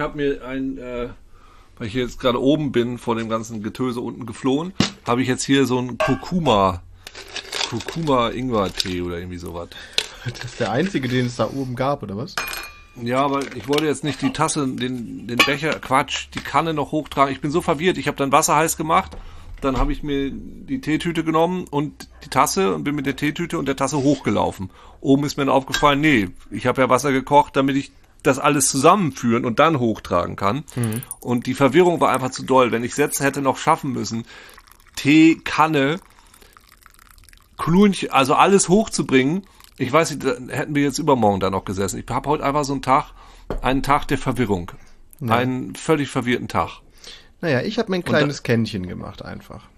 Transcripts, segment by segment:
Ich habe mir ein, äh, weil ich jetzt gerade oben bin, vor dem ganzen Getöse unten geflohen, habe ich jetzt hier so ein Kurkuma, Kurkuma-Ingwer-Tee oder irgendwie sowas. Das ist der einzige, den es da oben gab, oder was? Ja, aber ich wollte jetzt nicht die Tasse, den, den Becher, Quatsch, die Kanne noch hochtragen. Ich bin so verwirrt. Ich habe dann Wasser heiß gemacht, dann habe ich mir die Teetüte genommen und die Tasse und bin mit der Teetüte und der Tasse hochgelaufen. Oben ist mir dann aufgefallen, nee, ich habe ja Wasser gekocht, damit ich das alles zusammenführen und dann hochtragen kann. Mhm. Und die Verwirrung war einfach zu doll. Wenn ich Sätze hätte noch schaffen müssen, Tee, Kanne, Klunch, also alles hochzubringen, ich weiß nicht, hätten wir jetzt übermorgen da noch gesessen. Ich habe heute einfach so einen Tag, einen Tag der Verwirrung. Ja. Einen völlig verwirrten Tag. Naja, ich habe mir ein kleines da, Kännchen gemacht einfach.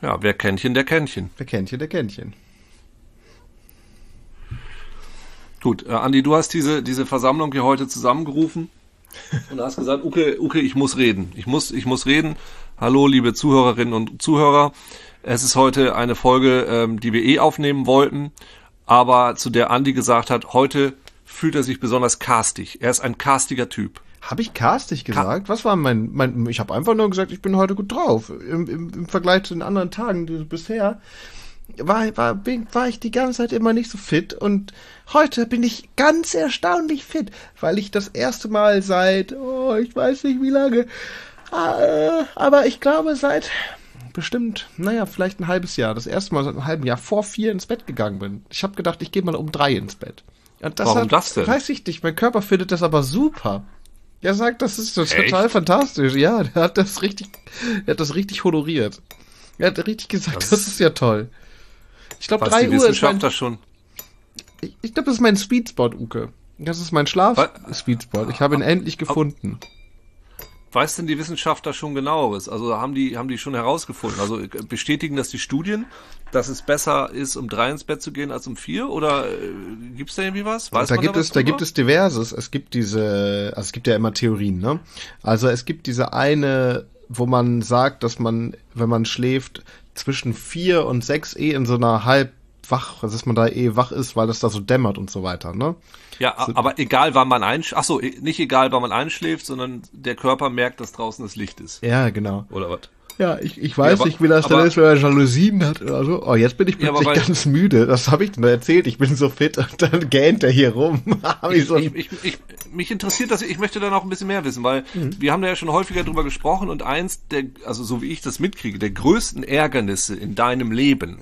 Ja, wer Kännchen, der Kännchen. Wer Kännchen, der Kännchen. Gut, äh, Andi, du hast diese, diese Versammlung hier heute zusammengerufen und hast gesagt, okay, okay, ich muss reden. Ich muss, ich muss reden. Hallo, liebe Zuhörerinnen und Zuhörer. Es ist heute eine Folge, ähm, die wir eh aufnehmen wollten aber zu der Andy gesagt hat, heute fühlt er sich besonders castig. Er ist ein castiger Typ. Habe ich castig gesagt? Ka Was war mein, mein ich habe einfach nur gesagt, ich bin heute gut drauf. Im, im, im Vergleich zu den anderen Tagen bisher war, war, bin, war ich die ganze Zeit immer nicht so fit und heute bin ich ganz erstaunlich fit, weil ich das erste Mal seit, oh, ich weiß nicht wie lange, äh, aber ich glaube seit bestimmt, naja, vielleicht ein halbes Jahr, das erste Mal seit einem halben Jahr vor vier ins Bett gegangen bin. Ich habe gedacht, ich gehe mal um drei ins Bett. Das Warum hat, das denn? Weiß ich nicht, mein Körper findet das aber super. Er sagt, das ist total fantastisch. Ja, der hat das richtig, er hat das richtig honoriert. Er hat richtig gesagt, das, das ist ja toll. Ich glaube, drei Uhr ist mein, das schon. Ich, ich glaube, das ist mein Sweetspot, Uke. Das ist mein Schlaf-Sweetspot. Ich habe ihn endlich gefunden weiß denn die Wissenschaft da schon genaueres? Also haben die, haben die schon herausgefunden? Also äh, bestätigen das die Studien, dass es besser ist, um drei ins Bett zu gehen als um vier? Oder äh, gibt es da irgendwie was? Weiß da gibt da es, da gibt es diverses. Es gibt diese, also es gibt ja immer Theorien, ne? Also es gibt diese eine, wo man sagt, dass man, wenn man schläft, zwischen vier und sechs eh in so einer halb wach, dass man da eh wach ist, weil das da so dämmert und so weiter, ne? Ja, aber egal, wann man einschläft, ach so, nicht egal, wann man einschläft, sondern der Körper merkt, dass draußen das Licht ist. Ja, genau. Oder was? Ja, ich, ich weiß ja, nicht, wie das dann ist, wenn man Jalousien hat oder so. Oh, jetzt bin ich plötzlich ja, ganz müde. Das habe ich nur erzählt. Ich bin so fit und dann gähnt er hier rum. ich, so ich, ich, ich, mich interessiert das, ich möchte da noch ein bisschen mehr wissen, weil mhm. wir haben da ja schon häufiger drüber gesprochen und eins der, also so wie ich das mitkriege, der größten Ärgernisse in deinem Leben,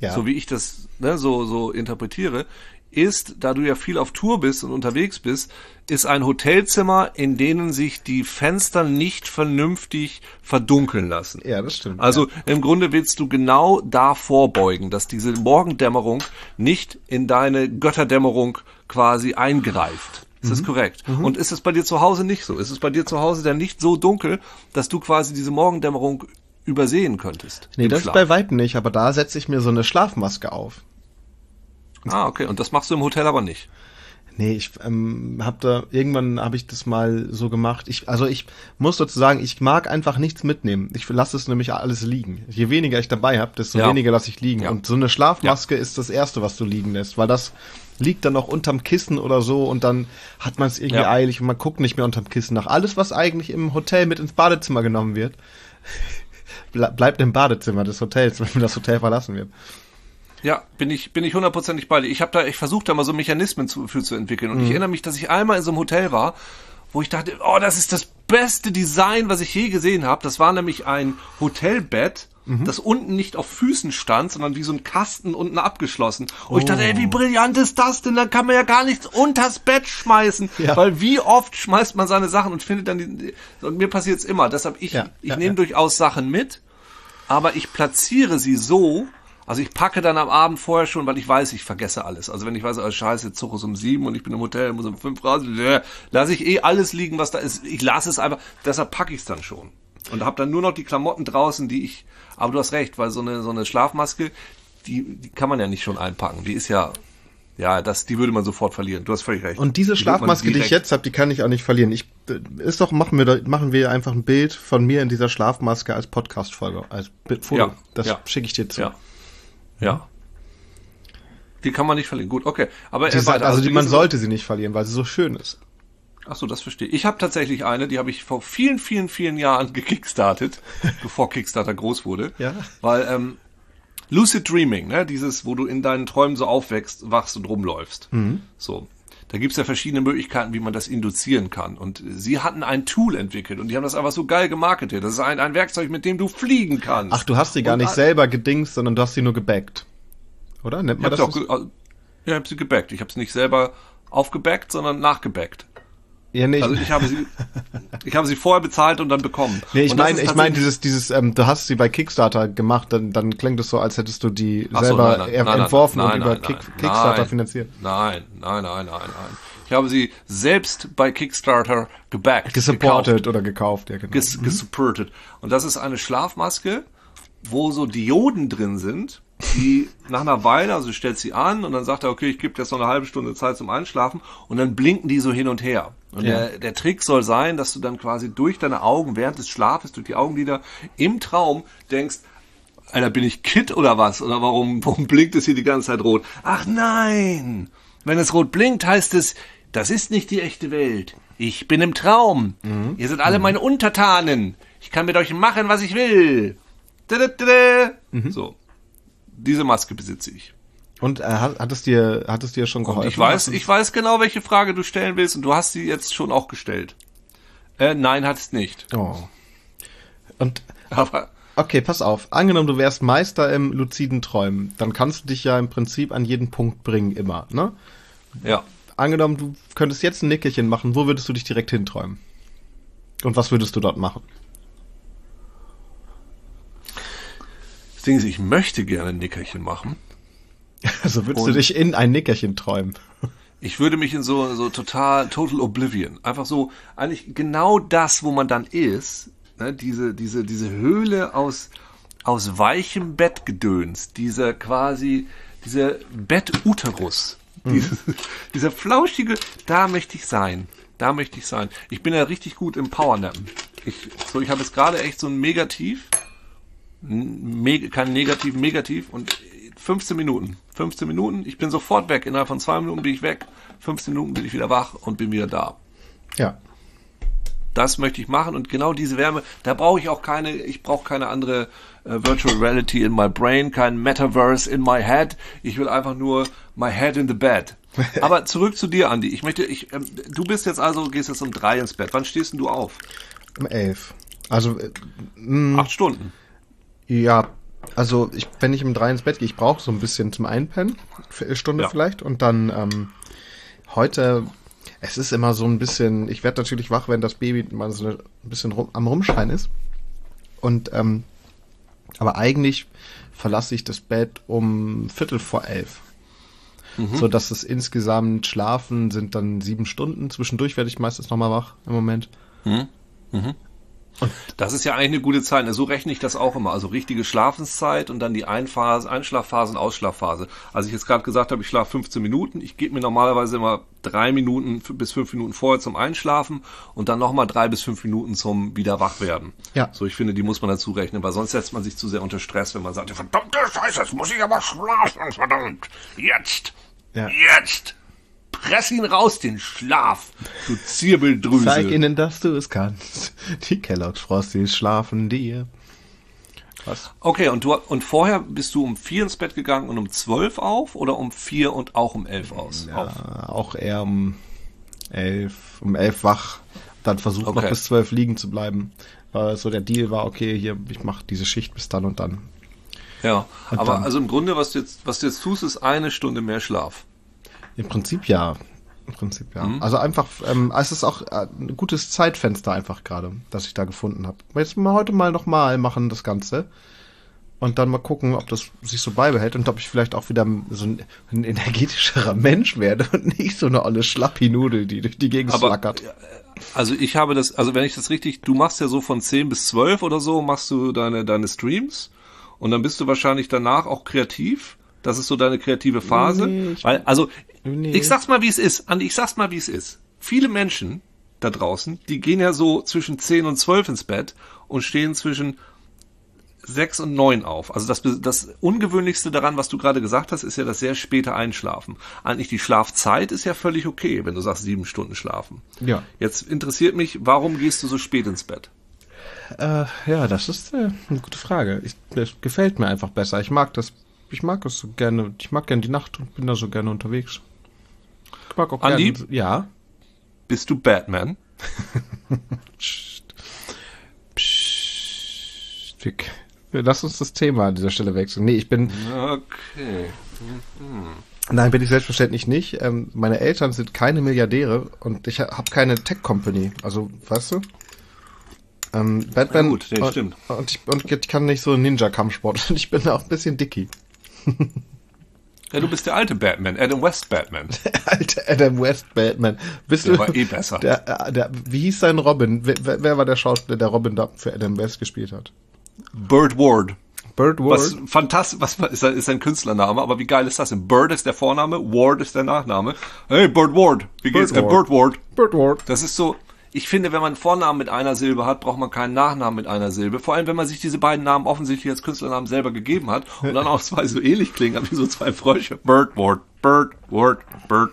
ja. so wie ich das ne, so, so interpretiere, ist, da du ja viel auf Tour bist und unterwegs bist, ist ein Hotelzimmer, in denen sich die Fenster nicht vernünftig verdunkeln lassen. Ja, das stimmt. Also ja. im Grunde willst du genau da vorbeugen, dass diese Morgendämmerung nicht in deine Götterdämmerung quasi eingreift. Ist mhm. das korrekt? Mhm. Und ist es bei dir zu Hause nicht so? Ist es bei dir zu Hause dann nicht so dunkel, dass du quasi diese Morgendämmerung übersehen könntest? Nee, das Schlaf? ist bei Weitem nicht, aber da setze ich mir so eine Schlafmaske auf. Ah, okay. Und das machst du im Hotel aber nicht? Nee, ich ähm, habe da irgendwann habe ich das mal so gemacht. Ich also ich muss dazu sagen, ich mag einfach nichts mitnehmen. Ich lasse es nämlich alles liegen. Je weniger ich dabei habe, desto ja. weniger lasse ich liegen. Ja. Und so eine Schlafmaske ja. ist das erste, was du liegen lässt, weil das liegt dann noch unterm Kissen oder so und dann hat man es irgendwie eilig und man guckt nicht mehr unterm Kissen nach. Alles, was eigentlich im Hotel mit ins Badezimmer genommen wird, bleibt im Badezimmer des Hotels, wenn das Hotel verlassen wird. Ja, bin ich, bin ich hundertprozentig bei dir. Ich habe da, ich versuche da mal so Mechanismen zu, für zu entwickeln. Und mhm. ich erinnere mich, dass ich einmal in so einem Hotel war, wo ich dachte, oh, das ist das beste Design, was ich je gesehen habe. Das war nämlich ein Hotelbett, mhm. das unten nicht auf Füßen stand, sondern wie so ein Kasten unten abgeschlossen. Und oh. ich dachte, ey, wie oh. brillant ist das denn? Da kann man ja gar nichts unters Bett schmeißen. Ja. Weil wie oft schmeißt man seine Sachen und findet dann die, und mir passiert's immer. Deshalb ich, ja, ich ja, nehme durchaus Sachen mit, aber ich platziere sie so, also ich packe dann am Abend vorher schon, weil ich weiß, ich vergesse alles. Also wenn ich weiß, oh scheiße, Zug ist um sieben und ich bin im Hotel, muss um fünf raus, lasse ich eh alles liegen, was da ist. Ich lasse es einfach, deshalb packe ich es dann schon. Und habe dann nur noch die Klamotten draußen, die ich, aber du hast recht, weil so eine, so eine Schlafmaske, die, die kann man ja nicht schon einpacken. Die ist ja, ja, das, die würde man sofort verlieren. Du hast völlig recht. Und diese Schlafmaske, die ich jetzt habe, die kann ich auch nicht verlieren. Ich ist doch machen wir machen wir einfach ein Bild von mir in dieser Schlafmaske als Podcast Folge als Foto. Ja, das ja. schicke ich dir zu. Ja. Ja. Die kann man nicht verlieren. Gut, okay. Aber die, also, also die, man sollte sie nicht verlieren, weil sie so schön ist. Ach so, das verstehe ich. Ich habe tatsächlich eine, die habe ich vor vielen, vielen, vielen Jahren gekickstartet, bevor Kickstarter groß wurde. Ja. Weil ähm, Lucid Dreaming, ne, dieses, wo du in deinen Träumen so aufwächst, wachst und rumläufst. Mhm. So. Da gibt's ja verschiedene Möglichkeiten, wie man das induzieren kann. Und sie hatten ein Tool entwickelt und die haben das einfach so geil gemarketet. Das ist ein, ein Werkzeug, mit dem du fliegen kannst. Ach, du hast sie gar Und nicht selber gedingst, sondern du hast sie nur gebackt. Oder? Nennt Ich man habe das? auch ja, ich hab sie gebackt. Ich habe sie nicht selber aufgebackt, sondern nachgebackt. Ja, nee, Also ich habe sie, ich habe sie vorher bezahlt und dann bekommen. nee, ich meine, ich meine dieses, dieses, ähm, du hast sie bei Kickstarter gemacht, dann, dann klingt es so, als hättest du die Ach so, selber nein, nein, nein, nein, entworfen und über Kick, Kickstarter finanziert. Nein, nein, nein, nein, nein. Ich habe sie selbst bei Kickstarter gebackt. gekauft. Gesupportet oder gekauft, ja genau. ges gesupportet. Und das ist eine Schlafmaske, wo so Dioden drin sind, die nach einer Weile, also du stellst sie an und dann sagt er, okay, ich gebe dir jetzt noch eine halbe Stunde Zeit zum Einschlafen und dann blinken die so hin und her. Und Ja. der, der Trick soll sein, dass du dann quasi durch deine Augen während des Schlafes, durch die Augenlider im Traum denkst, Alter, bin ich Kid oder was? Oder warum, warum blinkt es hier die ganze Zeit rot? Ach nein! Wenn es rot blinkt, heißt es, das ist nicht die echte Welt. Ich bin im Traum. Ihr seid alle meine Untertanen. Ich kann mit euch machen, was ich will. Dadadada. So. Diese Maske besitze ich. Und äh, hat, es dir, hat es dir schon geholfen? Und ich weiß, ich weiß genau, welche Frage du stellen willst und du hast sie jetzt schon auch gestellt. Äh, nein, hat es nicht. Oh. Und Aber Okay, pass auf. Angenommen, du wärst Meister im luziden Träumen, dann kannst du dich ja im Prinzip an jeden Punkt bringen, immer, ne? ja. Angenommen, du könntest jetzt ein Nickerchen machen, wo würdest du dich direkt hinträumen? Und was würdest du dort machen? Das Ding ist, ich möchte gerne ein Nickerchen machen. Also würdest du Und- dich in ein Nickerchen träumen? Ich würde mich in so, so total, total Oblivion. Einfach so, eigentlich genau das, wo man dann ist, ne, diese, diese, diese Höhle aus, aus weichem Bettgedöns, dieser quasi, dieser Bettuterus, dieses, dieser flauschige, da möchte ich sein. Da möchte ich sein. Ich bin ja richtig gut im Powernappen. Ich, so, ich habe jetzt gerade echt so ein Megativ, N- Me kein Negativ, Negativ und 15 Minuten. 15 Minuten, ich bin sofort weg. Innerhalb von zwei Minuten bin ich weg. 15 Minuten bin ich wieder wach und bin wieder da. Ja. Das möchte ich machen und genau diese Wärme, da brauche ich auch keine, ich brauche keine andere äh, Virtual Reality in my brain, kein Metaverse in my head. Ich will einfach nur my head in the bed. Aber zurück zu dir, Andy. Ich möchte, ich, ähm, du bist jetzt also, gehst jetzt um drei ins Bett. Wann stehst denn du auf? Um elf. Also, äh, mh, Acht Stunden. Ja, also ich, wenn ich um drei ins Bett gehe, ich brauche so ein bisschen zum Einpennen, Viertelstunde Ja. vielleicht, und dann ähm, heute, es ist immer so ein bisschen, ich werde natürlich wach, wenn das Baby mal so ein bisschen rum, am Rumschreien ist. Und ähm, aber eigentlich verlasse ich das Bett um Viertel vor elf. So dass es insgesamt schlafen sind dann sieben Stunden. Zwischendurch werde ich meistens nochmal wach im Moment. Das ist ja eigentlich eine gute Zeit. So rechne ich das auch immer. Also richtige Schlafenszeit und dann die Einphase, Einschlafphase und Ausschlafphase. Als ich jetzt gerade gesagt habe, ich schlafe 15 Minuten, ich gebe mir normalerweise immer drei Minuten bis fünf Minuten vorher zum Einschlafen und dann nochmal drei bis fünf Minuten zum wieder wachwerden. Ja. So, ich finde, die muss man dazu rechnen, weil sonst setzt man sich zu sehr unter Stress, wenn man sagt, verdammte Scheiße, jetzt muss ich aber schlafen, verdammt. Jetzt. Ja. Jetzt. Press ihn raus, den Schlaf, du Zirbeldrüse. Zeig ihnen, dass du es kannst. Die Kellogg's Frosties schlafen dir. Was? Okay, und du und vorher bist du um vier ins Bett gegangen und um zwölf auf oder um vier und auch um elf aus? Auf. Ja, auch eher um elf, um elf wach. Dann versucht noch Okay. bis zwölf liegen zu bleiben. Weil so der Deal war, okay, hier, ich mache diese Schicht bis dann und dann. Ja, Und aber dann- also im Grunde, was du jetzt, was du jetzt tust, ist eine Stunde mehr Schlaf. Im Prinzip ja. Im Prinzip ja. Mhm. Also einfach, ähm, es ist auch äh, ein gutes Zeitfenster einfach gerade, das ich da gefunden habe. Jetzt mal heute mal nochmal machen das Ganze. Und dann mal gucken, ob das sich so beibehält und ob ich vielleicht auch wieder so ein, ein energetischerer Mensch werde und nicht so eine olle Schlappi-Nudel, die durch die Gegend Aber flackert. also ich habe das, also wenn ich das richtig, du machst ja so von 10 bis 12 oder so, machst du deine, deine Streams und dann bist du wahrscheinlich danach auch kreativ. Das ist so deine kreative Phase. Nee, Weil, also, Nee. ich sag's mal, wie es ist. Andi, ich sag's mal, wie es ist. Viele Menschen da draußen, die gehen ja so zwischen 10 und 12 ins Bett und stehen zwischen sechs und neun auf. Also das, das Ungewöhnlichste daran, was du gerade gesagt hast, ist ja das sehr späte Einschlafen. Eigentlich die Schlafzeit ist ja völlig okay, wenn du sagst sieben Stunden schlafen. Ja. Jetzt interessiert mich, warum gehst du so spät ins Bett? Äh, ja, das ist äh, eine gute Frage. Ich, das gefällt mir einfach besser. Ich mag das, ich mag das so gerne. Ich mag gerne die Nacht und bin da so gerne unterwegs. Mag auch Andi, gerne. Ja. Bist du Batman? Psst. Psst. Lass uns das Thema an dieser Stelle wechseln. Nee, ich bin. Okay. Mhm. Nein, bin ich selbstverständlich nicht. Ähm, meine Eltern sind keine Milliardäre und ich habe keine Tech-Company. Also, weißt du? Ähm, Batman. Ja, gut, nee, und, stimmt. Und ich, und ich kann nicht so Ninja-Kampfsport. Und ich bin auch ein bisschen dicky. Ja, du bist der alte Batman, Adam West Batman. Der alte Adam West Batman. Bist der du, war eh besser. Der, äh, der, wie hieß sein Robin? Wer, wer war der Schauspieler, der Robin da für Adam West gespielt hat? Bird Ward. Bird Ward. Was fantastisch, was ist, ist sein Künstlername, aber wie geil ist das denn? Bird ist der Vorname, Ward ist der Nachname. Hey, Bird Ward. Wie geht's? Äh, Bird Ward. Bird Ward. Das ist so, ich finde, wenn man einen Vornamen mit einer Silbe hat, braucht man keinen Nachnamen mit einer Silbe. Vor allem, wenn man sich diese beiden Namen offensichtlich als Künstlernamen selber gegeben hat und dann auch zwei so ähnlich klingen, wie so zwei Frösche. Bird Ward, Bird Ward, Bird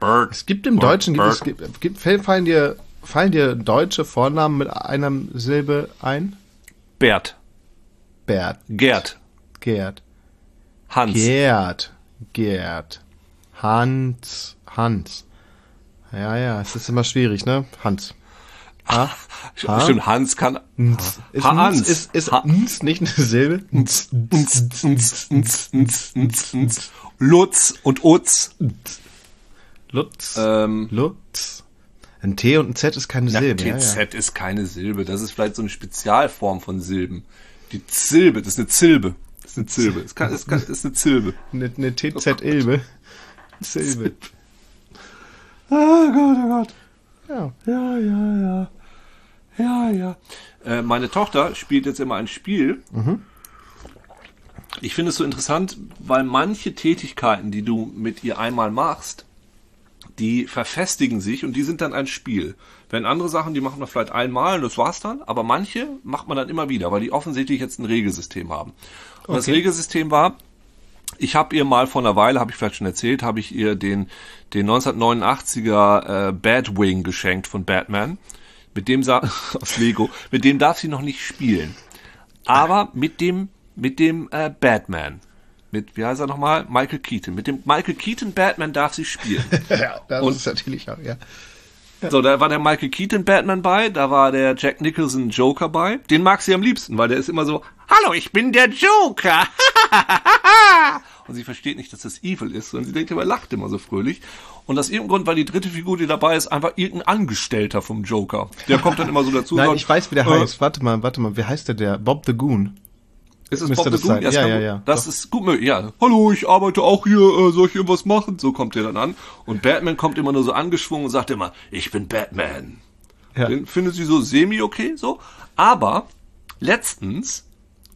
Bird. Es gibt im Ward, Deutschen, gibt, Bird. es gibt, gibt, fallen dir, fallen dir deutsche Vornamen mit einer Silbe ein? Bert, Bert, Gerd, Gerd, Hans. Gerd, Gerd, Hans, Hans. Ja, ja, es ist immer schwierig, ne? Hans. Ha? Ha? Stimmt, Hans kann. Nz. Ist, Hans. Nz, ist, ist Ha- Nz nicht eine Silbe? Nz. Nz, nz, nz, nz, nz, nz. Lutz und Utz. Lutz. Ähm, Lutz. Ein T und ein Z ist keine ja, Silbe. Ja, TZ ja. ist keine Silbe. Das ist vielleicht so eine Spezialform von Silben. Die Zilbe, das ist eine Zilbe. Das ist eine Zilbe. Das kann, das kann, das ist eine Zilbe. Eine, eine TZ-Ilbe. Silbe. Ah Gott, oh Gott. Ja. Ja, ja, ja. Ja, ja. Äh, meine Tochter spielt jetzt immer ein Spiel. Ich finde es so interessant, weil manche Tätigkeiten, die du mit ihr einmal machst, die verfestigen sich und die sind dann ein Spiel. Wenn andere Sachen, die machen wir vielleicht einmal und das war's dann, aber manche macht man dann immer wieder, weil die offensichtlich jetzt ein Regelsystem haben. Und das Okay. Regelsystem war, ich habe ihr mal vor einer Weile, habe ich vielleicht schon erzählt, habe ich ihr den, den 1989er äh, Batwing geschenkt von Batman. Mit dem sa aus Lego. Mit dem darf sie noch nicht spielen. Aber mit dem, mit dem äh, Batman. Mit, wie heißt er nochmal? Michael Keaton. Mit dem Michael Keaton Batman darf sie spielen. ja, das Und- ist natürlich auch, ja. So, da war der Michael Keaton Batman bei, da war der Jack Nicholson Joker bei. Den mag sie am liebsten, weil der ist immer so, Hallo, ich bin der Joker. Und sie versteht nicht, dass das evil ist, sondern sie denkt immer, er lacht immer so fröhlich. Und aus irgendeinem Grund, weil die dritte Figur, die dabei ist, einfach irgendein Angestellter vom Joker. Der kommt dann immer so dazu. Nein, sagt, ich weiß, wie der äh, heißt. Warte mal, warte mal. Wie heißt der, der? Bob the Goon. Ist es Müsste Bob das the Goon? Ja, ja, gut- ja. Das Doch. ist gut möglich, ja. Hallo, ich arbeite auch hier, äh, soll ich irgendwas machen? So kommt der dann an. Und Batman kommt immer nur so angeschwungen und sagt immer, ich bin Batman. Ja. Den findet sie so semi-okay, so. Aber letztens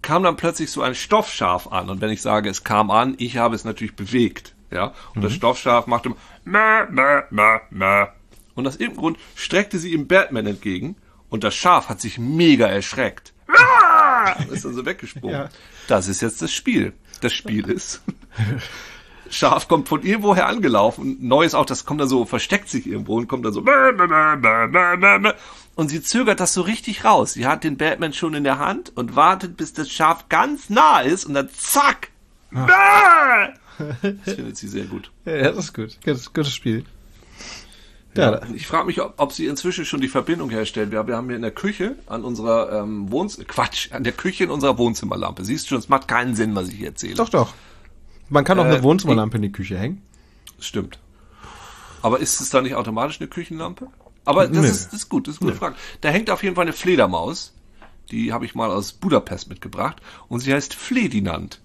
kam dann plötzlich so ein Stoffschaf an. Und wenn ich sage, es kam an, ich habe es natürlich bewegt. Ja. Und das Stoffschaf machte immer, mä, mä, mä, mä. Und aus irgendeinem Grund streckte sie ihm Batman entgegen. Und das Schaf hat sich mega erschreckt. Ist dann so weggesprungen. Ja. Das ist jetzt das Spiel. Das Spiel ist. Schaf kommt von irgendwoher angelaufen. Neues auch, das kommt dann so, versteckt sich irgendwo und kommt dann so. Und sie zögert das so richtig raus. Sie hat den Batman schon in der Hand und wartet, bis das Schaf ganz nah ist und dann zack. Bäh! Das findet sie sehr gut. Ja, das ist gut. Gutes, gutes Spiel. Ja, ich frage mich, ob, ob sie inzwischen schon die Verbindung herstellt. Wir, wir haben hier in der Küche an unserer ähm, Wohnzimmer, Quatsch, an der Küche in unserer Wohnzimmerlampe. Siehst du schon, es macht keinen Sinn, was ich hier erzähle. doch, doch. Man kann auch Äh, eine Wohnzimmerlampe in die Küche hängen. Stimmt. Aber ist es da nicht automatisch eine Küchenlampe? Aber das, Nö. ist, das ist gut, das ist eine gute Frage. Da hängt auf jeden Fall eine Fledermaus. Die habe ich mal aus Budapest mitgebracht. Und sie heißt Fledinand.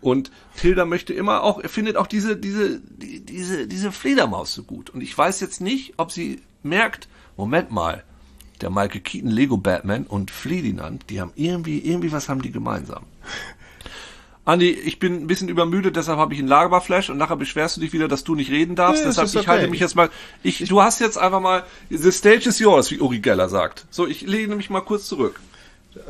Und Tilda möchte immer auch, er findet auch diese, diese, die, diese, diese Fledermaus so gut. Und ich weiß jetzt nicht, ob sie merkt, Moment mal, der Michael Keaton Lego Batman und Fledinand, die haben irgendwie, irgendwie was haben die gemeinsam. Andi, ich bin ein bisschen übermüdet, deshalb habe ich einen Lagerflash und nachher beschwerst du dich wieder, dass du nicht reden darfst. Nee, deshalb ich okay. halte mich jetzt mal. Ich, du hast jetzt einfach mal the stage is yours, wie Uri Geller sagt. So, ich lege nämlich mal kurz zurück.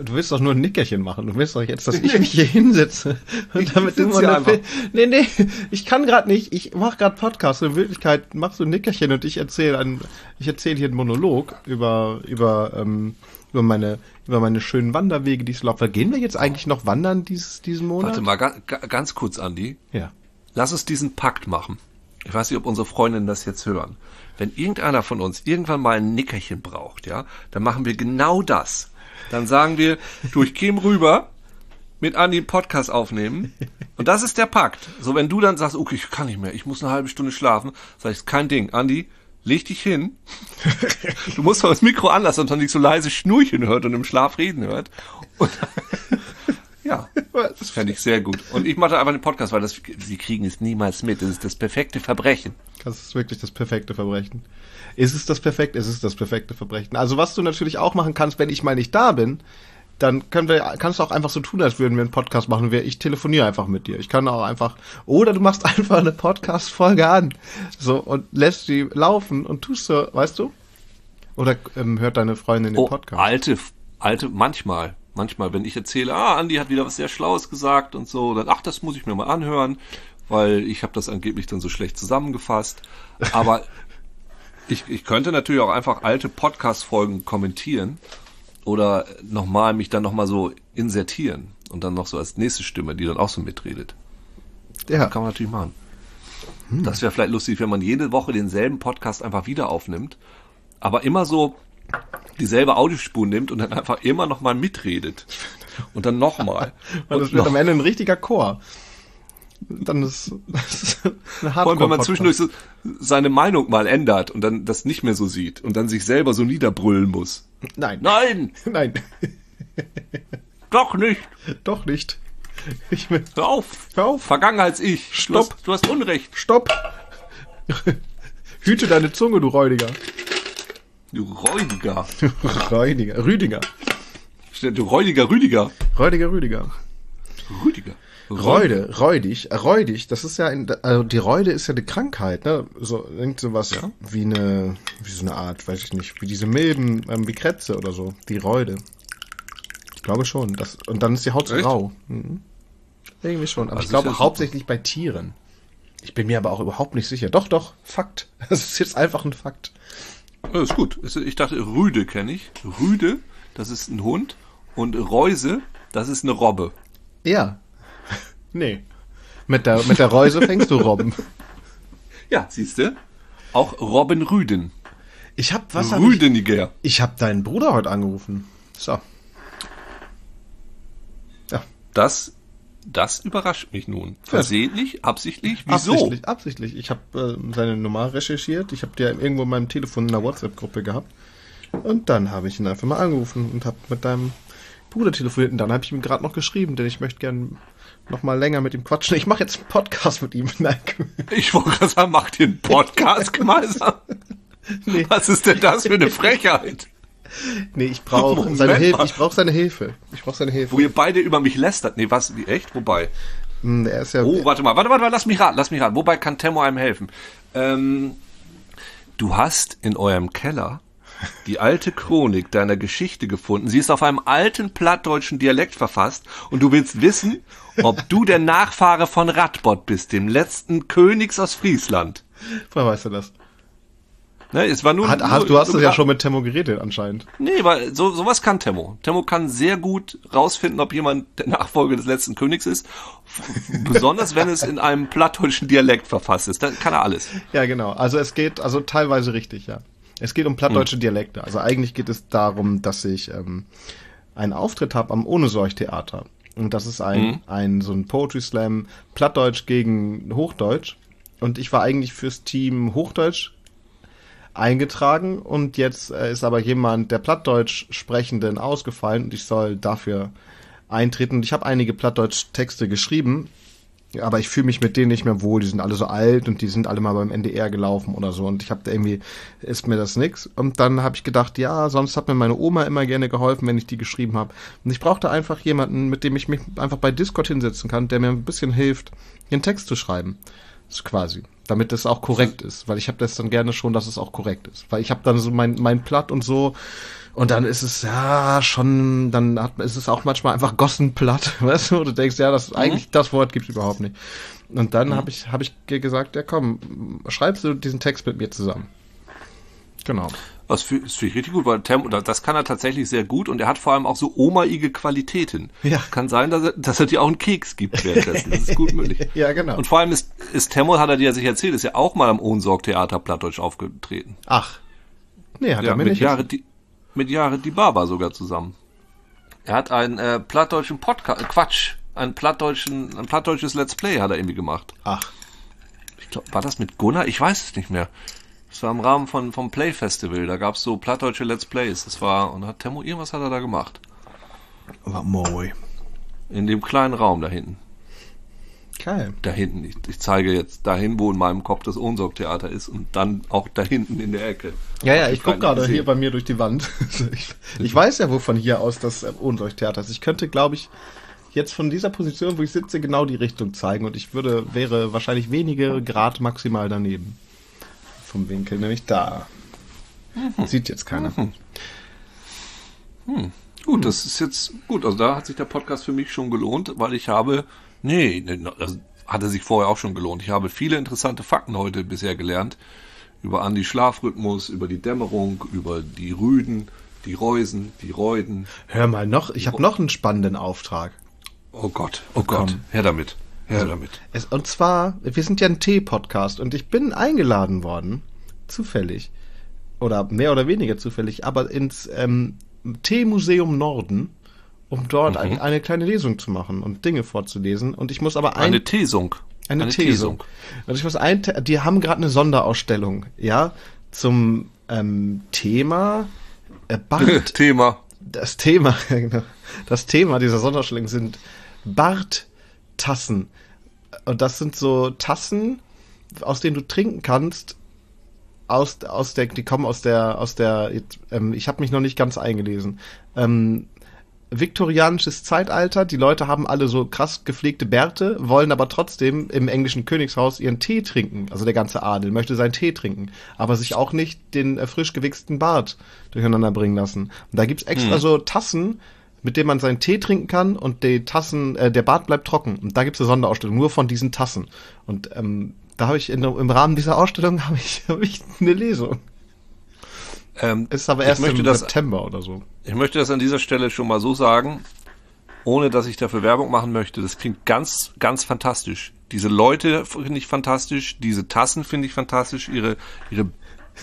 Du willst doch nur ein Nickerchen machen. Du willst doch jetzt, dass ich mich hier hinsetze. Und damit mal eine Nee, nee, ich kann gerade nicht. Ich mache gerade Podcast. In Wirklichkeit machst du ein Nickerchen und ich erzähle ein, ich erzähle hier einen Monolog über, über, ähm, über meine, über meine schönen Wanderwege, die ich laufe. Gehen wir jetzt eigentlich noch wandern dieses, diesen Monat? Warte mal, ga, ga, ganz kurz, Andi. Ja. Lass uns diesen Pakt machen. Ich weiß nicht, ob unsere Freundinnen das jetzt hören. Wenn irgendeiner von uns irgendwann mal ein Nickerchen braucht, ja, dann machen wir genau das. Dann sagen wir, du, ich käme rüber, mit Andi einen Podcast aufnehmen. Und das ist der Pakt. So, wenn du dann sagst, okay, ich kann nicht mehr, ich muss eine halbe Stunde schlafen, sag ich, kein Ding. Andi, leg dich hin. Du musst das Mikro anlassen, dass man nicht so leise Schnurchen hört und im Schlaf reden hört. Und, ja, das fände ich sehr gut. Und ich mache einfach den Podcast, weil das, sie kriegen es niemals mit. Das ist das perfekte Verbrechen. Das ist wirklich das perfekte Verbrechen. Ist es das perfekte? Ist es das perfekte Verbrechen? Also was du natürlich auch machen kannst, wenn ich mal nicht da bin, dann können wir, kannst du auch einfach so tun, als würden wir einen Podcast machen. Ich telefoniere einfach mit dir. Ich kann auch einfach, oder du machst einfach eine Podcast-Folge an, so, und lässt sie laufen und tust so, weißt du? Oder ähm, hört deine Freundin den oh, Podcast? Alte, alte, manchmal, manchmal, wenn ich erzähle, ah, Andi hat wieder was sehr Schlaues gesagt und so, dann, ach, das muss ich mir mal anhören, weil ich habe das angeblich dann so schlecht zusammengefasst. Aber ich, ich könnte natürlich auch einfach alte Podcast-Folgen kommentieren oder nochmal mich dann nochmal so insertieren und dann noch so als nächste Stimme, die dann auch so mitredet. Ja. Das kann man natürlich machen. Hm. Das wäre vielleicht lustig, wenn man jede Woche denselben Podcast einfach wieder aufnimmt, aber immer so dieselbe Audiospur nimmt und dann einfach immer nochmal mitredet. Und dann nochmal. Weil das wird noch. am Ende ein richtiger Chor dann ist, das ist eine Vor allem, wenn man zwischendurch so seine Meinung mal ändert und dann das nicht mehr so sieht und dann sich selber so niederbrüllen muss. Nein. Nein! Nein. Doch nicht. Doch nicht. Ich will Hör auf. Hör auf. Vergangenheits-Ich. Stopp. Du hast, du hast Unrecht. Stopp. Hüte deine Zunge, du Räudiger. Du Räudiger. Räudiger. Rüdiger. Du Räudiger Rüdiger. Räudiger Rüdiger. Rüdiger. Reude, räudig, äh, räudig, das ist ja, in, also die Räude ist ja eine Krankheit, ne? So, irgend sowas ja. wie eine, wie so eine Art, weiß ich nicht, wie diese Milben, ähm, wie Krätze oder so, die Räude. Ich glaube schon. Das, und dann ist die Haut so grau. Mhm. Irgendwie schon. Aber also ich glaube hauptsächlich bei Tieren. Ich bin mir aber auch überhaupt nicht sicher. Doch, doch, Fakt. Das ist jetzt einfach ein Fakt. Ja, ist gut. Ich dachte, Rüde kenne ich. Rüde, das ist ein Hund. Und Reuse, das ist eine Robbe. Ja, Nee. Mit der, mit der Reuse fängst du Robben. Ja, siehst du? Auch Robben Rüden. Ich hab was Rüdeniger. Ich, ich hab deinen Bruder heute angerufen. So. Ja. Das, das überrascht mich nun. Versehentlich, absichtlich, wieso? Absichtlich, absichtlich. Ich habe äh, seine Nummer recherchiert. Ich habe die irgendwo in meinem Telefon in einer WhatsApp-Gruppe gehabt. Und dann habe ich ihn einfach mal angerufen und habe mit deinem Bruder telefoniert. Und dann habe ich ihm gerade noch geschrieben, denn ich möchte gern noch mal länger mit ihm quatschen. Ich mache jetzt einen Podcast mit ihm. Nein. Ich wollte gerade sagen, macht ihr einen Podcast gemeinsam? nee. Was ist denn das für eine Frechheit? Nee, ich brauche seine Hilfe. Ich brauche seine Hilfe. Ich brauche seine Hilfe. Wo ihr beide über mich lästert. Nee, was? Wie, echt? Wobei? Hm, er ist ja oh, warte mal. Warte, warte, warte. Lass mich raten. Lass mich raten. Wobei kann Temo einem helfen? Ähm, du hast in eurem Keller die alte Chronik deiner Geschichte gefunden. Sie ist auf einem alten plattdeutschen Dialekt verfasst und du willst wissen, ob du der Nachfahre von Radbot bist, dem letzten Königs aus Friesland. Woher weißt du das? Ne, es war nur, Hat, nur, hast, du hast es ja schon mit Temmo geredet anscheinend. Nee, weil so, sowas kann Temmo. Temmo kann sehr gut rausfinden, ob jemand der Nachfolger des letzten Königs ist. Besonders wenn es in einem plattdeutschen Dialekt verfasst ist. Dann kann er alles. Ja, genau. Also es geht also teilweise richtig, ja. Es geht um plattdeutsche hm. Dialekte. Also eigentlich geht es darum, dass ich ähm, einen Auftritt habe am Ohne Sorg Theater. Und das ist ein, mhm. ein so ein Poetry Slam, Plattdeutsch gegen Hochdeutsch. Und ich war eigentlich fürs Team Hochdeutsch eingetragen und jetzt äh, ist aber jemand der Plattdeutsch Sprechenden ausgefallen und ich soll dafür eintreten. Und ich habe einige Plattdeutsch-Texte geschrieben aber ich fühle mich mit denen nicht mehr wohl. Die sind alle so alt und die sind alle mal beim NDR gelaufen oder so. Und ich habe da irgendwie, ist mir das nix. Und dann habe ich gedacht, ja, sonst hat mir meine Oma immer gerne geholfen, wenn ich die geschrieben habe. Und ich brauchte einfach jemanden, mit dem ich mich einfach bei Discord hinsetzen kann, der mir ein bisschen hilft, den Text zu schreiben. Ist quasi. Damit es auch korrekt ist, weil ich habe das dann gerne schon, dass es auch korrekt ist, weil ich habe dann so mein mein Platt und so und dann ist es ja schon, dann hat, ist es auch manchmal einfach Gossenplatt, weißt du, du denkst ja, das mhm. eigentlich das Wort gibt's überhaupt nicht. Und dann mhm. habe ich habe ich gesagt, ja komm, schreibst du diesen Text mit mir zusammen. Genau. Das finde ich richtig gut, weil Tem, das kann er tatsächlich sehr gut und er hat vor allem auch so omaige Qualitäten. Ja. Kann sein, dass er, dass er dir auch einen Keks gibt währenddessen. Das ist gut möglich. ja, genau. Und vor allem ist, ist Temo, hat er dir ja sich erzählt, ist ja auch mal am Ohnsorg-Theater Plattdeutsch aufgetreten. Ach. Nee, hat ja, er mir mit nicht. Jahre, die, mit Jahre die Baba sogar zusammen. Er hat einen äh, plattdeutschen Podcast, äh, Quatsch, einen plattdeutschen, ein plattdeutsches Let's Play hat er irgendwie gemacht. Ach. Ich glaube, war das mit Gunnar? Ich weiß es nicht mehr. Das war im Rahmen von, vom Play Festival. Da gab es so plattdeutsche Let's Plays. Das war, und hat Temo irgendwas hat er da gemacht. War moi. In dem kleinen Raum da hinten. Geil. Da hinten. Ich, ich, zeige jetzt dahin, wo in meinem Kopf das Ohnsorg-Theater ist und dann auch da hinten in der Ecke. Ja, ja, ich gucke gerade hier bei mir durch die Wand. ich, ich, weiß ja, wo von hier aus das äh, Ohnsorg-Theater ist. Ich könnte, glaube ich, jetzt von dieser Position, wo ich sitze, genau die Richtung zeigen und ich würde, wäre wahrscheinlich wenige Grad maximal daneben vom Winkel, nämlich da. Mhm. Sieht jetzt keiner. Mhm. Hm. Gut, das ist jetzt gut. Also da hat sich der Podcast für mich schon gelohnt, weil ich habe, nee, das hatte sich vorher auch schon gelohnt. Ich habe viele interessante Fakten heute bisher gelernt über Andi Schlafrhythmus, über die Dämmerung, über die Rüden, die Reusen, die Reuden. Hör mal noch, ich habe noch einen spannenden Auftrag. Oh Gott, oh Gott, her damit. Her also, damit. Es, und zwar, wir sind ja ein Tee-Podcast und ich bin eingeladen worden, zufällig, oder mehr oder weniger zufällig, aber ins ähm, Teemuseum Norden, um dort mhm. ein, eine kleine Lesung zu machen und Dinge vorzulesen. Und ich muss aber ein, eine Tesung. Eine, eine Tesung. Und ich muss ein, die haben gerade eine Sonderausstellung, ja, zum ähm, Thema äh, Bart. Thema. Das Thema, genau. Das Thema dieser Sonderausstellung sind Bart Tassen. Und das sind so Tassen, aus denen du trinken kannst. Aus, aus der, die kommen aus der, aus der, ähm, ich habe mich noch nicht ganz eingelesen. Ähm, viktorianisches Zeitalter. Die Leute haben alle so krass gepflegte Bärte, wollen aber trotzdem im englischen Königshaus ihren Tee trinken. Also der ganze Adel möchte seinen Tee trinken, aber sich auch nicht den äh, frisch gewichsten Bart durcheinander bringen lassen. Und da gibt's extra hm. so Tassen, mit dem man seinen Tee trinken kann und die Tassen, äh, der Bart bleibt trocken. Und da gibt es eine Sonderausstellung nur von diesen Tassen. Und ähm, da habe ich in, im Rahmen dieser Ausstellung habe ich, hab ich eine Lesung. Ähm, ist aber erst im das, September oder so. Ich möchte das an dieser Stelle schon mal so sagen, ohne dass ich dafür Werbung machen möchte. Das klingt ganz, ganz fantastisch. Diese Leute finde ich fantastisch, diese Tassen finde ich fantastisch, ihre, ihre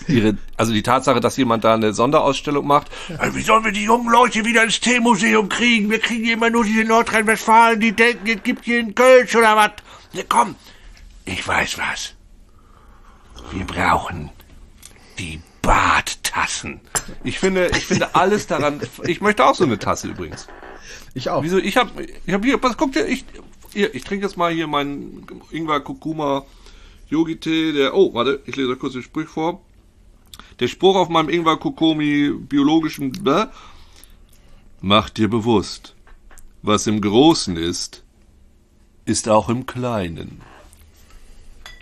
ihre, also die Tatsache, dass jemand da eine Sonderausstellung macht. Ja. Wie sollen wir die jungen Leute wieder ins Teemuseum kriegen? Wir kriegen immer nur diese Nordrhein-Westfalen, die denken, es gibt hier in Kölsch oder was. Ja, komm, ich weiß was. Wir brauchen die Badtassen. Ich finde, ich finde alles daran. Ich möchte auch so eine Tasse übrigens. Ich auch. Wieso? Ich habe, ich habe hier. Was guckt ihr? Ich, hier, ich trinke jetzt mal hier meinen Ingwer Kurkuma Yogi Tee. Der. Oh, warte, ich lese kurz den Sprich vor. Der Spruch auf meinem Ingwer Kokomi biologischen Bäh, Mach dir bewusst, was im Großen ist, ist auch im Kleinen.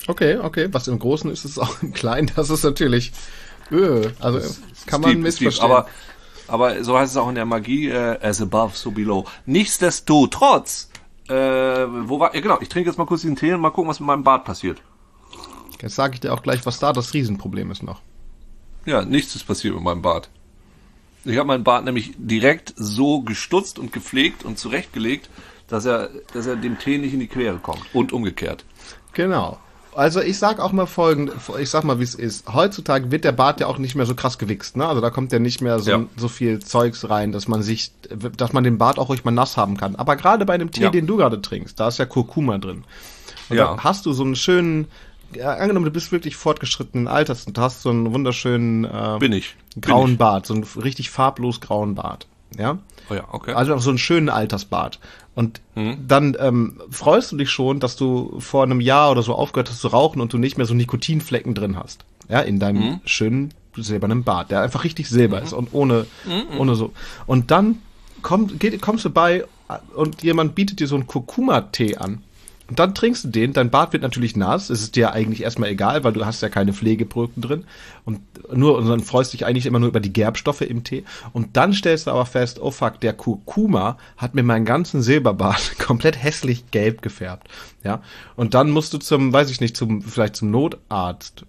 Okay, okay. Was im Großen ist, ist auch im Kleinen. Das ist natürlich. Öh, also das kann man missverstehen. aber, aber so heißt es auch in der Magie, äh, as above, so below. Nichtsdestotrotz, äh, wo war, ja genau, ich trinke jetzt mal kurz den Tee und mal gucken, was mit meinem Bart passiert. Jetzt sage ich dir auch gleich, was da das Riesenproblem ist noch. Ja, nichts ist passiert mit meinem Bart. Ich habe meinen Bart nämlich direkt so gestutzt und gepflegt und zurechtgelegt, dass er, dass er dem Tee nicht in die Quere kommt. Und umgekehrt. Genau. Also ich sag auch mal folgend, ich sag mal, wie es ist. Heutzutage wird der Bart ja auch nicht mehr so krass gewichst, ne? Also da kommt ja nicht mehr so, ja. so viel Zeugs rein, dass man sich, dass man den Bart auch ruhig mal nass haben kann. Aber gerade bei dem Tee, ja. den du gerade trinkst, da ist ja Kurkuma drin. Und ja. da hast du so einen schönen, ja, angenommen, du bist wirklich fortgeschrittenen Alters und hast so einen wunderschönen äh, Bin ich. grauen Bin ich. Bart, so einen richtig farblos grauen Bart. Ja? Oh ja, okay. Also so einen schönen Altersbart. Und mhm. dann ähm, freust du dich schon, dass du vor einem Jahr oder so aufgehört hast zu rauchen und du nicht mehr so Nikotinflecken drin hast. Ja, in deinem mhm. schönen silbernen Bart, der einfach richtig silber mhm. ist und ohne, mhm. ohne so. Und dann komm, geht, kommst du bei und jemand bietet dir so einen Kurkuma-Tee an Und dann trinkst du den, dein Bart wird natürlich nass, es ist dir eigentlich erstmal egal, weil du hast ja keine Pflegeprodukte drin und nur und dann freust dich eigentlich immer nur über die Gerbstoffe im Tee und dann stellst du aber fest, oh fuck, der Kurkuma hat mir meinen ganzen Silberbart komplett hässlich gelb gefärbt, ja? Und dann musst du zum, weiß ich nicht, zum vielleicht zum Notarzt,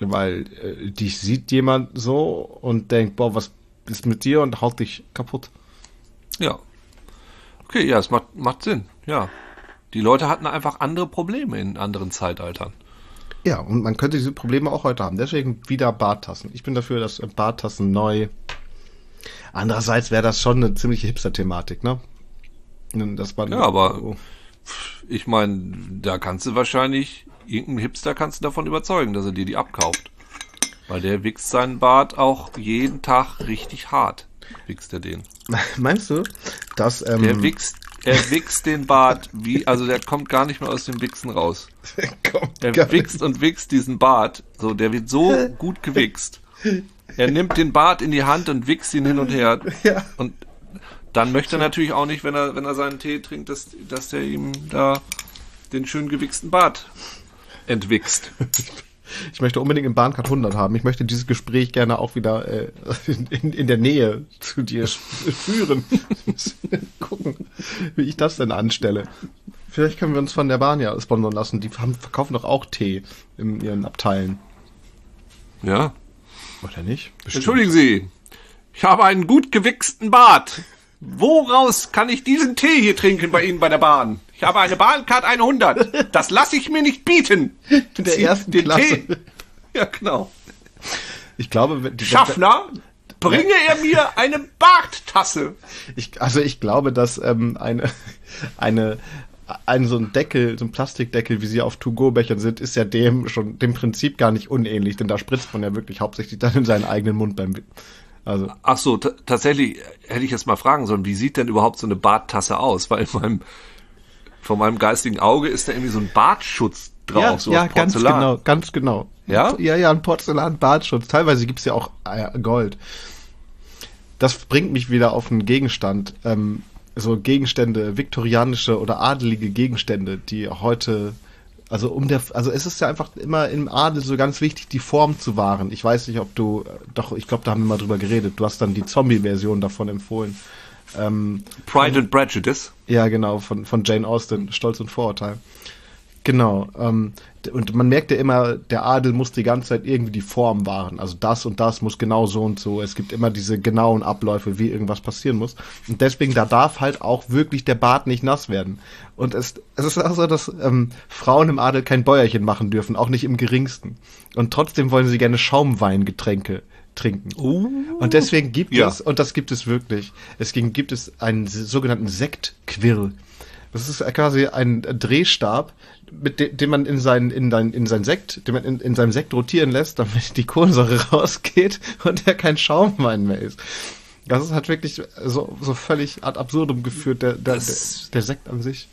weil äh, dich sieht jemand so und denkt, boah, was ist mit dir und haut dich kaputt. Ja. Okay, ja, es macht, macht Sinn, ja. Die Leute hatten einfach andere Probleme in anderen Zeitaltern. Ja, und man könnte diese Probleme auch heute haben. Deswegen wieder Barttassen. Ich bin dafür, dass Barttassen neu. Andererseits wäre das schon eine ziemliche Hipster-Thematik, ne? Dass man ja, aber oh. ich meine, da kannst du wahrscheinlich, irgendeinen Hipster kannst du davon überzeugen, dass er dir die abkauft. Weil der wichst seinen Bart auch jeden Tag richtig hart. Wichst er den. Meinst du, dass... Ähm, der wichst er wichst den Bart wie, also der kommt gar nicht mehr aus dem Wichsen raus. er wichst und wichst diesen Bart. So, der wird so gut gewichst. Er nimmt den Bart in die Hand und wichst ihn hin und her. Ja. Und dann möchte er natürlich auch nicht, wenn er, wenn er seinen Tee trinkt, dass, dass der ihm da den schön gewichsten Bart entwichst. Ich möchte unbedingt im Bahncard 100 haben. Ich möchte dieses Gespräch gerne auch wieder äh, in, in der Nähe zu dir führen. Gucken, wie ich das denn anstelle. Vielleicht können wir uns von der Bahn ja sponsern lassen. Die haben, verkaufen doch auch Tee in ihren Abteilen. Ja. Oder nicht? Bestimmt. Entschuldigen Sie, ich habe einen gut gewichsten Bart. Woraus kann ich diesen Tee hier trinken bei Ihnen bei der Bahn? Ich habe eine Bahncard 100. Das lasse ich mir nicht bieten. In der ersten den Klasse. Tee. Ja, genau. Ich glaube, Schaffner, bringe er mir eine Barttasse. Ich, also ich glaube, dass ähm, eine, eine, ein so ein Deckel, so ein Plastikdeckel, wie sie auf To-Go-Bechern sind, ist ja dem schon dem Prinzip gar nicht unähnlich, denn da spritzt man ja wirklich hauptsächlich dann in seinen eigenen Mund beim also. Ach so, tatsächlich hätte ich jetzt mal fragen sollen, wie sieht denn überhaupt so eine Barttasse aus? Weil in meinem, von meinem geistigen Auge ist da irgendwie so ein Bartschutz drauf. Ja, so ja ganz genau, ganz genau. Ja? Ja, ja, ein Porzellan-Bartschutz. Teilweise gibt's ja auch äh, Gold. Das bringt mich wieder auf einen Gegenstand. Ähm, so Gegenstände, viktorianische oder adelige Gegenstände, die heute also um der, also es ist ja einfach immer im Adel so ganz wichtig, die Form zu wahren. Ich weiß nicht, ob du, doch, ich glaube, da haben wir mal drüber geredet. Du hast dann die Zombie-Version davon empfohlen. Ähm, Pride and Prejudice. Ja, genau, von, von Jane Austen, Stolz und Vorurteil. Genau. Ähm, und man merkt ja immer, der Adel muss die ganze Zeit irgendwie die Form wahren. Also das und das muss genau so und so. Es gibt immer diese genauen Abläufe, wie irgendwas passieren muss. Und deswegen, da darf halt auch wirklich der Bart nicht nass werden. Und es, es ist auch so, dass ähm, Frauen im Adel kein Bäuerchen machen dürfen, auch nicht im geringsten. Und trotzdem wollen sie gerne Schaumweingetränke trinken. Uh, und deswegen gibt ja. es, und das gibt es wirklich, es gibt es einen sogenannten Sektquirl. Das ist quasi ein Drehstab, mit dem, den man in sein, in dein, in sein Sekt, den man in, in seinem Sekt rotieren lässt, damit die Kohlensäure rausgeht und er kein Schaumwein mehr ist. Das hat wirklich so, so völlig ad absurdum geführt, der, der, der, der Sekt an sich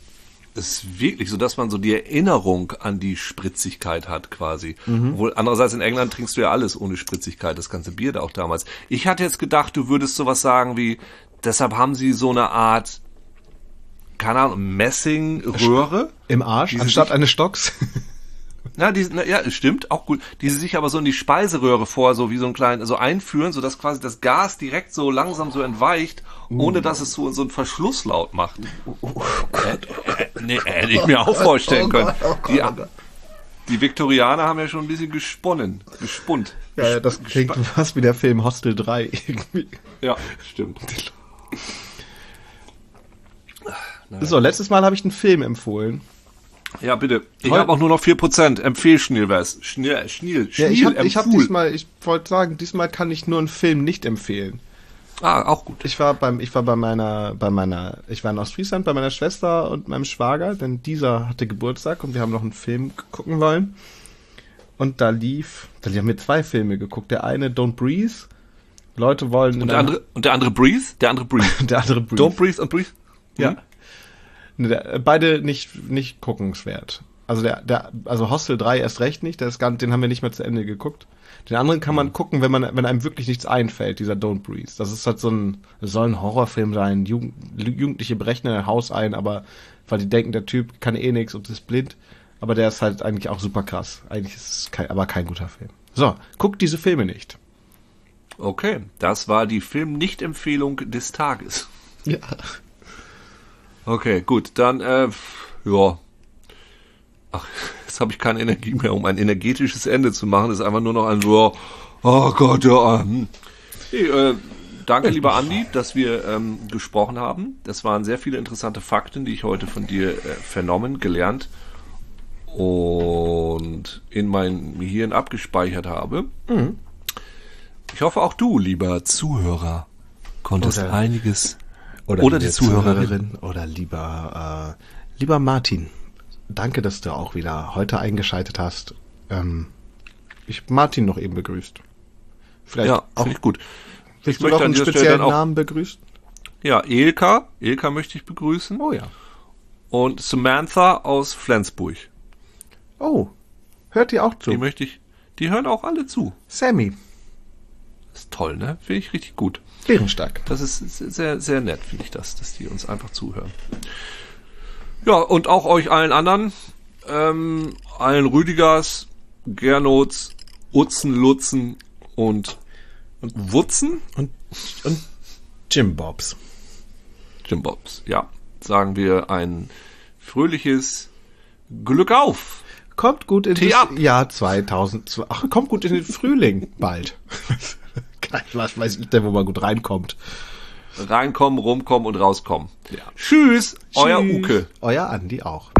ist wirklich so, dass man so die Erinnerung an die Spritzigkeit hat quasi. Mhm. Obwohl andererseits in England trinkst du ja alles ohne Spritzigkeit, das ganze Bier da auch damals. Ich hatte jetzt gedacht, du würdest sowas sagen wie, deshalb haben sie so eine Art keine Ahnung, Messingröhre. Im Arsch, anstatt eines Stocks. Na, die, na, ja, stimmt, auch gut. Die sie sich aber so in die Speiseröhre vor, so wie so ein kleinen, so einführen, so dass quasi das Gas direkt so langsam so entweicht, ohne dass es so, so einen Verschlusslaut macht. Oh, oh, oh Gott. Äh, nee, hätte ich mir auch vorstellen oh können. Oh Gott, die, die Viktorianer haben ja schon ein bisschen gesponnen, gespunnt. Ja, das klingt fast wie der Film Hostel 3 irgendwie. Ja, stimmt. So, letztes Mal habe ich einen Film empfohlen. Ja, bitte. Ich habe auch nur noch 4%. Empfehl Schniel was. Schniel, Schniel, Schniel. Ja, ich habe hab diesmal, ich wollte sagen, diesmal kann ich nur einen Film nicht empfehlen. Ah, auch gut. Ich war beim, ich war bei meiner, bei meiner, ich war in Ostfriesland bei meiner Schwester und meinem Schwager, denn dieser hatte Geburtstag und wir haben noch einen Film gucken wollen. Und da lief, da haben wir zwei Filme geguckt. Der eine Don't Breathe. Leute wollen. Und der andere, und der andere Breathe? Der andere Breathe. der andere Breathe. Don't Breathe und Breathe? Ja. Mhm. Beide nicht, nicht guckenswert. Also der, der, also Hostel 3 erst recht nicht, das, den haben wir nicht mehr zu Ende geguckt. Den anderen kann man gucken, wenn man, wenn einem wirklich nichts einfällt, dieser Don't Breathe. Das ist halt so ein, soll ein Horrorfilm sein. Jugend, Jugendliche brechen in ein Haus ein, aber weil die denken, der Typ kann eh nichts und ist blind. Aber der ist halt eigentlich auch super krass. Eigentlich ist es kein, aber kein guter Film. So, guckt diese Filme nicht. Okay, das war die Film-Nicht-Empfehlung des Tages. Ja. Okay, gut, dann, äh, ja. Ach, jetzt habe ich keine Energie mehr, um ein energetisches Ende zu machen. Das ist einfach nur noch ein so, oh Gott, ja. Hm. Nee, äh, danke, lieber Andi, dass wir ähm, gesprochen haben. Das waren sehr viele interessante Fakten, die ich heute von dir äh, vernommen, gelernt und in mein Hirn abgespeichert habe. Mhm. Ich hoffe, auch du, lieber Zuhörer, konntest oder, einiges oder, oder die Zuhörerin. Zuhörerin oder lieber äh, lieber Martin. Danke, dass du auch wieder heute eingeschaltet hast. Ähm, ich Martin noch eben begrüßt. Vielleicht ja, auch ich gut. Willst ich du noch einen speziellen auch, Namen begrüßen? Ja, Elka. Elka möchte ich begrüßen. Oh ja. Und Samantha aus Flensburg. Oh, hört ihr auch zu? Die möchte ich. Die hören auch alle zu. Sammy. Toll, ne? Finde ich richtig gut. Bärenstark. Das ist sehr, sehr nett, finde ich das, dass die uns einfach zuhören. Ja, und auch euch allen anderen, ähm, allen Rüdigers, Gernots, Utzen, Lutzen und, und Wutzen und, und Jim Bobs. Jim Bobs, ja. Sagen wir ein fröhliches Glück auf. Kommt gut in das Jahr 2002. Ach, kommt gut in den Frühling bald. Was weiß ich denn, wo man gut reinkommt. Reinkommen, rumkommen und rauskommen. Ja. Tschüss, Tschüss, euer Uke. Euer Andi auch.